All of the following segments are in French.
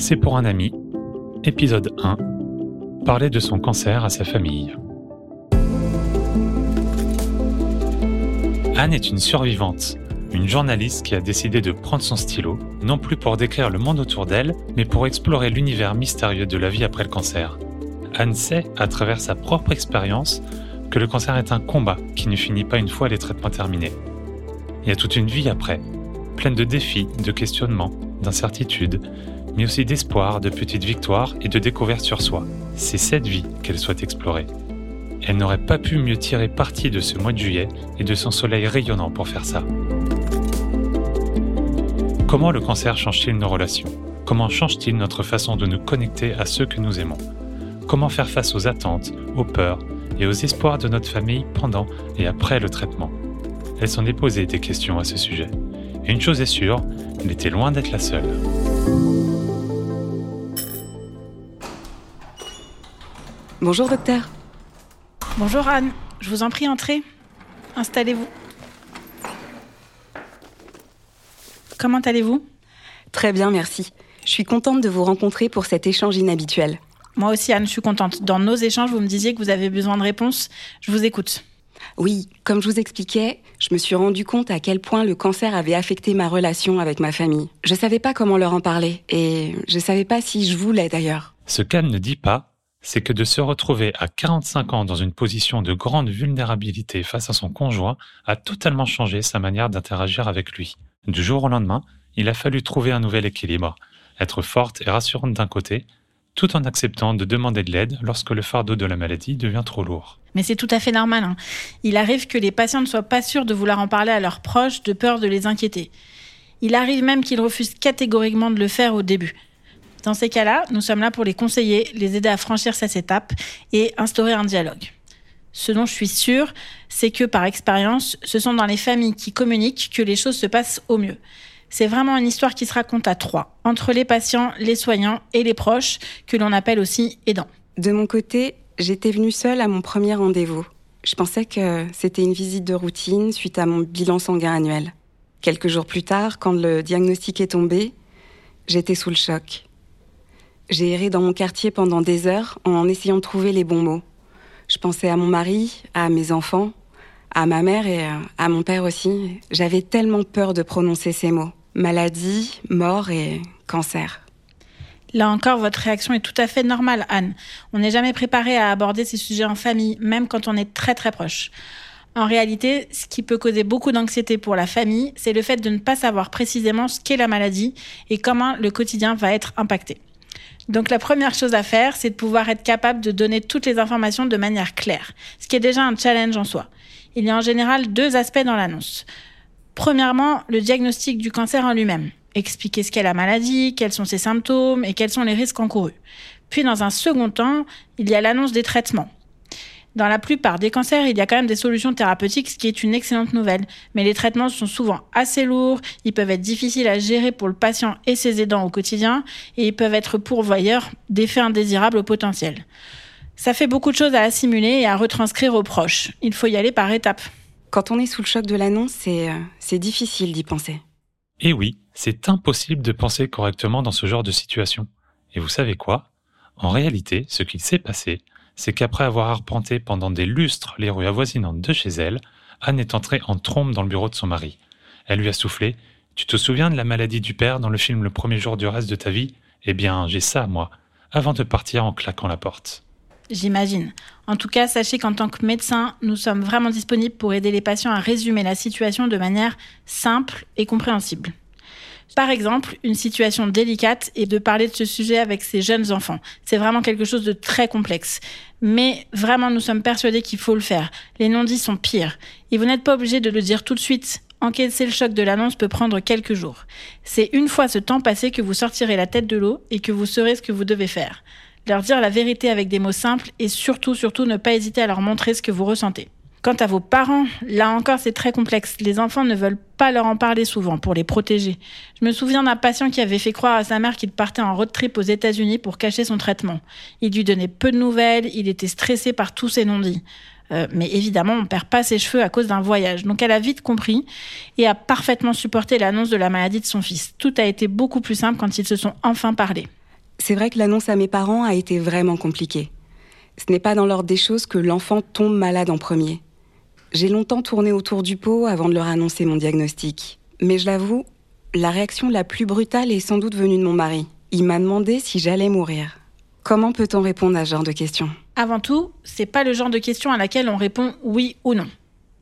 C'est pour un ami, épisode 1, parler de son cancer à sa famille. Anne est une survivante, une journaliste qui a décidé de prendre son stylo, non plus pour décrire le monde autour d'elle, mais pour explorer l'univers mystérieux de la vie après le cancer. Anne sait, à travers sa propre expérience, que le cancer est un combat qui ne finit pas une fois les traitements terminés. Il y a toute une vie après, pleine de défis, de questionnements, d'incertitudes, mais aussi d'espoir, de petites victoires et de découvertes sur soi. C'est cette vie qu'elle souhaite explorer. Elle n'aurait pas pu mieux tirer parti de ce mois de juillet et de son soleil rayonnant pour faire ça. Comment le cancer change-t-il nos relations? Comment change-t-il notre façon de nous connecter à ceux que nous aimons? Comment faire face aux attentes, aux peurs et aux espoirs de notre famille pendant et après le traitement? Elle s'en est posé des questions à ce sujet. Et une chose est sûre, elle était loin d'être la seule. Bonjour docteur. Bonjour Anne, je vous en prie, entrez. Installez-vous. Comment allez-vous? Très bien, merci. Je suis contente de vous rencontrer pour cet échange inhabituel. Moi aussi, Anne, je suis contente. Dans nos échanges, vous me disiez que vous avez besoin de réponses. Je vous écoute. Oui, comme je vous expliquais, je me suis rendu compte à quel point le cancer avait affecté ma relation avec ma famille. Je savais pas comment leur en parler et je savais pas si je voulais d'ailleurs. Ce qu'Anne ne dit pas, c'est que de se retrouver à 45 ans dans une position de grande vulnérabilité face à son conjoint a totalement changé sa manière d'interagir avec lui. Du jour au lendemain, il a fallu trouver un nouvel équilibre, être forte et rassurante d'un côté, tout en acceptant de demander de l'aide lorsque le fardeau de la maladie devient trop lourd. Mais c'est tout à fait normal. hein. Il arrive que les patients ne soient pas sûrs de vouloir en parler à leurs proches de peur de les inquiéter. Il arrive même qu'ils refusent catégoriquement de le faire au début. Dans ces cas-là, nous sommes là pour les conseiller, les aider à franchir cette étape et instaurer un dialogue. Ce dont je suis sûre, c'est que par expérience, ce sont dans les familles qui communiquent que les choses se passent au mieux. C'est vraiment une histoire qui se raconte à trois, entre les patients, les soignants et les proches, que l'on appelle aussi aidants. De mon côté, j'étais venue seule à mon premier rendez-vous. Je pensais que c'était une visite de routine suite à mon bilan sanguin annuel. Quelques jours plus tard, quand le diagnostic est tombé, j'étais sous le choc. J'ai erré dans mon quartier pendant des heures en essayant de trouver les bons mots. Je pensais à mon mari, à mes enfants, à ma mère et à- à mon père aussi. J'avais tellement peur de prononcer ces mots. Maladie, mort et cancer. Là encore, votre réaction est tout à fait normale, Anne. On n'est jamais préparé à aborder ces sujets en famille, même quand on est très très proche. En réalité, ce qui peut causer beaucoup d'anxiété pour la famille, c'est le fait de ne pas savoir précisément ce qu'est la maladie et comment le quotidien va être impacté. Donc la première chose à faire, c'est de pouvoir être capable de donner toutes les informations de manière claire, ce qui est déjà un challenge en soi. Il y a en général deux aspects dans l'annonce. Premièrement, le diagnostic du cancer en lui-même. Expliquer ce qu'est la maladie, quels sont ses symptômes et quels sont les risques encourus. Puis dans un second temps, il y a l'annonce des traitements. Dans la plupart des cancers, il y a quand même des solutions thérapeutiques, ce qui est une excellente nouvelle. Mais les traitements sont souvent assez lourds, ils peuvent être difficiles à gérer pour le patient et ses aidants au quotidien, et ils peuvent être pourvoyeurs d'effets indésirables au potentiel. Ça fait beaucoup de choses à assimiler et à retranscrire aux proches. Il faut y aller par étapes. Quand on est sous le choc de l'annonce, c'est euh, difficile d'y penser. Et oui, c'est impossible de penser correctement dans ce genre de situation. Et vous savez quoi? En réalité, ce qu'il s'est passé, c'est qu'après avoir arpenté pendant des lustres les rues avoisinantes de chez elle, Anne est entrée en trombe dans le bureau de son mari. Elle lui a soufflé Tu te souviens de la maladie du père dans le film Le premier jour du reste de ta vie? Eh bien, j'ai ça, moi, avant de partir en claquant la porte. J'imagine. En tout cas, sachez qu'en tant que médecin, nous sommes vraiment disponibles pour aider les patients à résumer la situation de manière simple et compréhensible. Par exemple, une situation délicate est de parler de ce sujet avec ses jeunes enfants. C'est vraiment quelque chose de très complexe. Mais vraiment, nous sommes persuadés qu'il faut le faire. Les non-dits sont pires. Et vous n'êtes pas obligé de le dire tout de suite. Encaisser le choc de l'annonce peut prendre quelques jours. C'est une fois ce temps passé que vous sortirez la tête de l'eau et que vous saurez ce que vous devez faire leur dire la vérité avec des mots simples et surtout, surtout ne pas hésiter à leur montrer ce que vous ressentez. Quant à vos parents, là encore c'est très complexe. Les enfants ne veulent pas leur en parler souvent pour les protéger. Je me souviens d'un patient qui avait fait croire à sa mère qu'il partait en road trip aux États-Unis pour cacher son traitement. Il lui donnait peu de nouvelles, il était stressé par tous ces non-dits. Euh, mais évidemment, on perd pas ses cheveux à cause d'un voyage. Donc elle a vite compris et a parfaitement supporté l'annonce de la maladie de son fils. Tout a été beaucoup plus simple quand ils se sont enfin parlé. C'est vrai que l'annonce à mes parents a été vraiment compliquée. Ce n'est pas dans l'ordre des choses que l'enfant tombe malade en premier. J'ai longtemps tourné autour du pot avant de leur annoncer mon diagnostic. Mais je l'avoue, la réaction la plus brutale est sans doute venue de mon mari. Il m'a demandé si j'allais mourir. Comment peut-on répondre à ce genre de questions? Avant tout, c'est pas le genre de question à laquelle on répond oui ou non.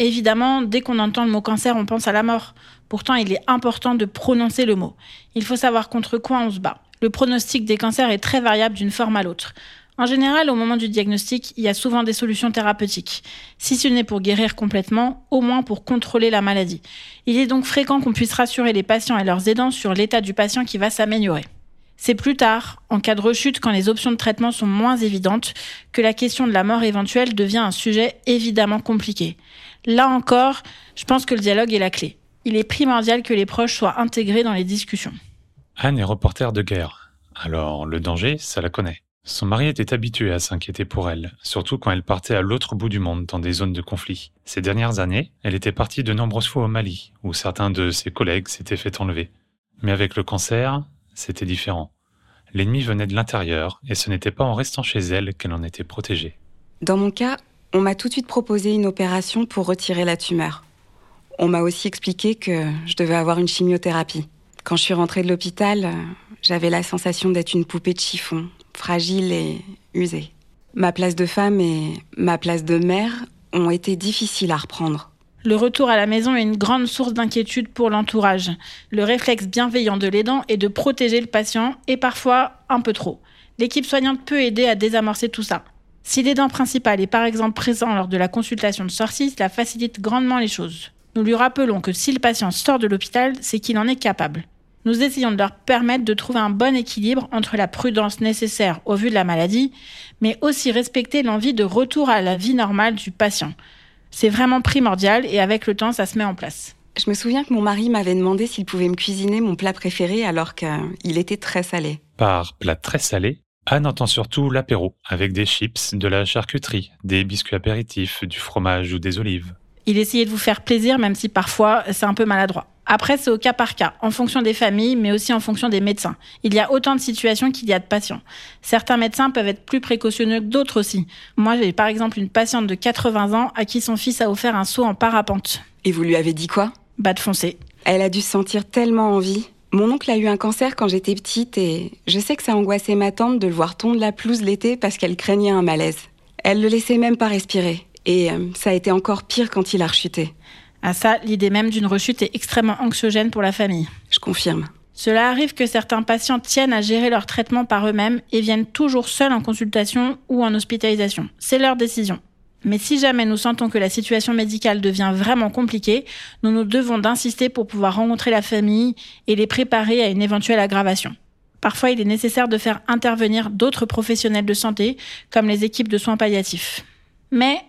Évidemment, dès qu'on entend le mot cancer, on pense à la mort. Pourtant, il est important de prononcer le mot. Il faut savoir contre quoi on se bat. Le pronostic des cancers est très variable d'une forme à l'autre. En général, au moment du diagnostic, il y a souvent des solutions thérapeutiques. Si ce n'est pour guérir complètement, au moins pour contrôler la maladie. Il est donc fréquent qu'on puisse rassurer les patients et leurs aidants sur l'état du patient qui va s'améliorer. C'est plus tard, en cas de rechute, quand les options de traitement sont moins évidentes, que la question de la mort éventuelle devient un sujet évidemment compliqué. Là encore, je pense que le dialogue est la clé. Il est primordial que les proches soient intégrés dans les discussions. Anne est reporter de guerre. Alors, le danger, ça la connaît. Son mari était habitué à s'inquiéter pour elle, surtout quand elle partait à l'autre bout du monde dans des zones de conflit. Ces dernières années, elle était partie de nombreuses fois au Mali, où certains de ses collègues s'étaient fait enlever. Mais avec le cancer, c'était différent. L'ennemi venait de l'intérieur, et ce n'était pas en restant chez elle qu'elle en était protégée. Dans mon cas, on m'a tout de suite proposé une opération pour retirer la tumeur. On m'a aussi expliqué que je devais avoir une chimiothérapie. Quand je suis rentrée de l'hôpital, j'avais la sensation d'être une poupée de chiffon, fragile et usée. Ma place de femme et ma place de mère ont été difficiles à reprendre. Le retour à la maison est une grande source d'inquiétude pour l'entourage. Le réflexe bienveillant de l'aidant est de protéger le patient et parfois un peu trop. L'équipe soignante peut aider à désamorcer tout ça. Si l'aidant principal est par exemple présent lors de la consultation de sortie, cela facilite grandement les choses. Nous lui rappelons que si le patient sort de l'hôpital, c'est qu'il en est capable nous essayons de leur permettre de trouver un bon équilibre entre la prudence nécessaire au vu de la maladie, mais aussi respecter l'envie de retour à la vie normale du patient. C'est vraiment primordial et avec le temps, ça se met en place. Je me souviens que mon mari m'avait demandé s'il pouvait me cuisiner mon plat préféré alors qu'il était très salé. Par plat très salé, Anne entend surtout l'apéro, avec des chips, de la charcuterie, des biscuits apéritifs, du fromage ou des olives. Il essayait de vous faire plaisir, même si parfois c'est un peu maladroit. Après, c'est au cas par cas, en fonction des familles, mais aussi en fonction des médecins. Il y a autant de situations qu'il y a de patients. Certains médecins peuvent être plus précautionneux que d'autres aussi. Moi, j'ai par exemple une patiente de 80 ans à qui son fils a offert un saut en parapente. Et vous lui avez dit quoi? Bah de foncer. Elle a dû se sentir tellement en vie. Mon oncle a eu un cancer quand j'étais petite et je sais que ça angoissait ma tante de le voir tondre la pelouse l'été parce qu'elle craignait un malaise. Elle le laissait même pas respirer. Et euh, ça a été encore pire quand il a rechuté. À ça, l'idée même d'une rechute est extrêmement anxiogène pour la famille. Je confirme. Cela arrive que certains patients tiennent à gérer leur traitement par eux-mêmes et viennent toujours seuls en consultation ou en hospitalisation. C'est leur décision. Mais si jamais nous sentons que la situation médicale devient vraiment compliquée, nous nous devons d'insister pour pouvoir rencontrer la famille et les préparer à une éventuelle aggravation. Parfois, il est nécessaire de faire intervenir d'autres professionnels de santé, comme les équipes de soins palliatifs. Mais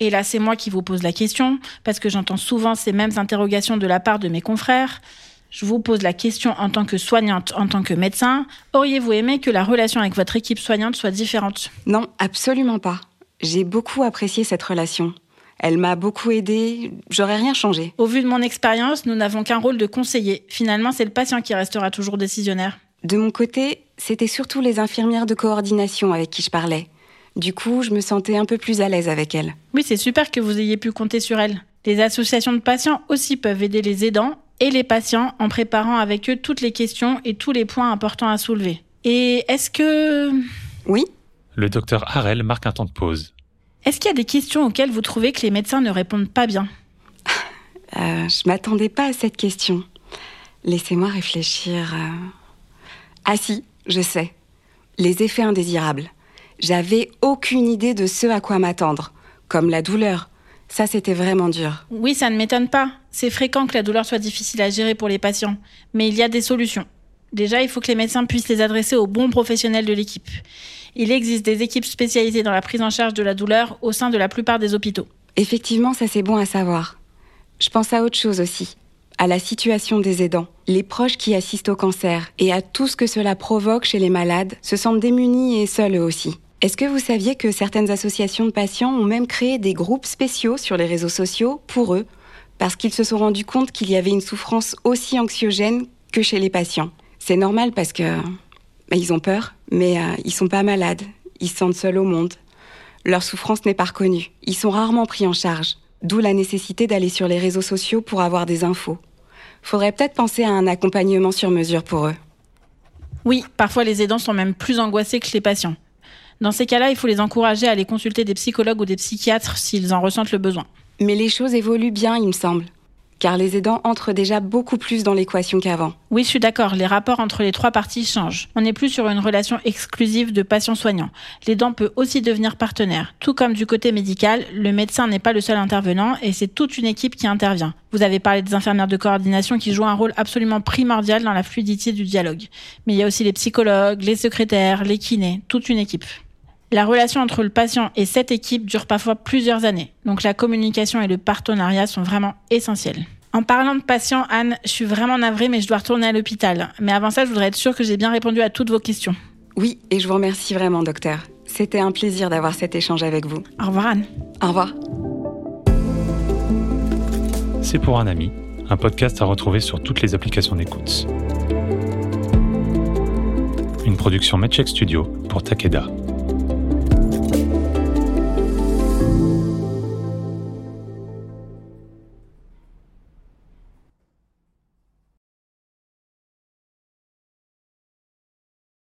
et là, c'est moi qui vous pose la question, parce que j'entends souvent ces mêmes interrogations de la part de mes confrères. Je vous pose la question en tant que soignante, en tant que médecin. Auriez-vous aimé que la relation avec votre équipe soignante soit différente? Non, absolument pas. J'ai beaucoup apprécié cette relation. Elle m'a beaucoup aidée, j'aurais rien changé. Au vu de mon expérience, nous n'avons qu'un rôle de conseiller. Finalement, c'est le patient qui restera toujours décisionnaire. De mon côté, c'était surtout les infirmières de coordination avec qui je parlais. Du coup, je me sentais un peu plus à l'aise avec elle. Oui, c'est super que vous ayez pu compter sur elle. Les associations de patients aussi peuvent aider les aidants et les patients en préparant avec eux toutes les questions et tous les points importants à soulever. Et est-ce que... Oui Le docteur Harel marque un temps de pause. Est-ce qu'il y a des questions auxquelles vous trouvez que les médecins ne répondent pas bien? Euh, Je m'attendais pas à cette question. Laissez-moi réfléchir. Euh. Ah si, je sais. Les effets indésirables. J'avais aucune idée de ce à quoi m'attendre, comme la douleur. Ça, c'était vraiment dur. Oui, ça ne m'étonne pas. C'est fréquent que la douleur soit difficile à gérer pour les patients. Mais il y a des solutions. Déjà, il faut que les médecins puissent les adresser aux bons professionnels de l'équipe. Il existe des équipes spécialisées dans la prise en charge de la douleur au sein de la plupart des hôpitaux. Effectivement, ça c'est bon à savoir. Je pense à autre chose aussi, à la situation des aidants. Les proches qui assistent au cancer et à tout ce que cela provoque chez les malades se sentent démunis et seuls eux aussi. Est-ce que vous saviez que certaines associations de patients ont même créé des groupes spéciaux sur les réseaux sociaux pour eux, parce qu'ils se sont rendus compte qu'il y avait une souffrance aussi anxiogène que chez les patients C'est normal parce que Bah, ils ont peur, mais euh, ils sont pas malades. Ils se sentent seuls au monde. Leur souffrance n'est pas reconnue. Ils sont rarement pris en charge. D'où la nécessité d'aller sur les réseaux sociaux pour avoir des infos. Faudrait peut-être penser à un accompagnement sur mesure pour eux. Oui, parfois les aidants sont même plus angoissés que les patients. Dans ces cas-là, il faut les encourager à aller consulter des psychologues ou des psychiatres s'ils en ressentent le besoin. Mais les choses évoluent bien, il me semble. Car les aidants entrent déjà beaucoup plus dans l'équation qu'avant. Oui, je suis d'accord, les rapports entre les trois parties changent. On n'est plus sur une relation exclusive de patient-soignant. L'aidant peut aussi devenir partenaire. Tout comme du côté médical, le médecin n'est pas le seul intervenant et c'est toute une équipe qui intervient. Vous avez parlé des infirmières de coordination qui jouent un rôle absolument primordial dans la fluidité du dialogue. Mais il y a aussi les psychologues, les secrétaires, les kinés, toute une équipe. La relation entre le patient et cette équipe dure parfois plusieurs années, donc la communication et le partenariat sont vraiment essentiels. En parlant de patients, Anne, je suis vraiment navrée, mais je dois retourner à l'hôpital. Mais avant ça, je voudrais être sûre que j'ai bien répondu à toutes vos questions. Oui, et je vous remercie vraiment, docteur. C'était un plaisir d'avoir cet échange avec vous. Au revoir, Anne. Au revoir. C'est pour un ami, un podcast à retrouver sur toutes les applications d'écoute. Une production Medcheck Studio pour Takeda.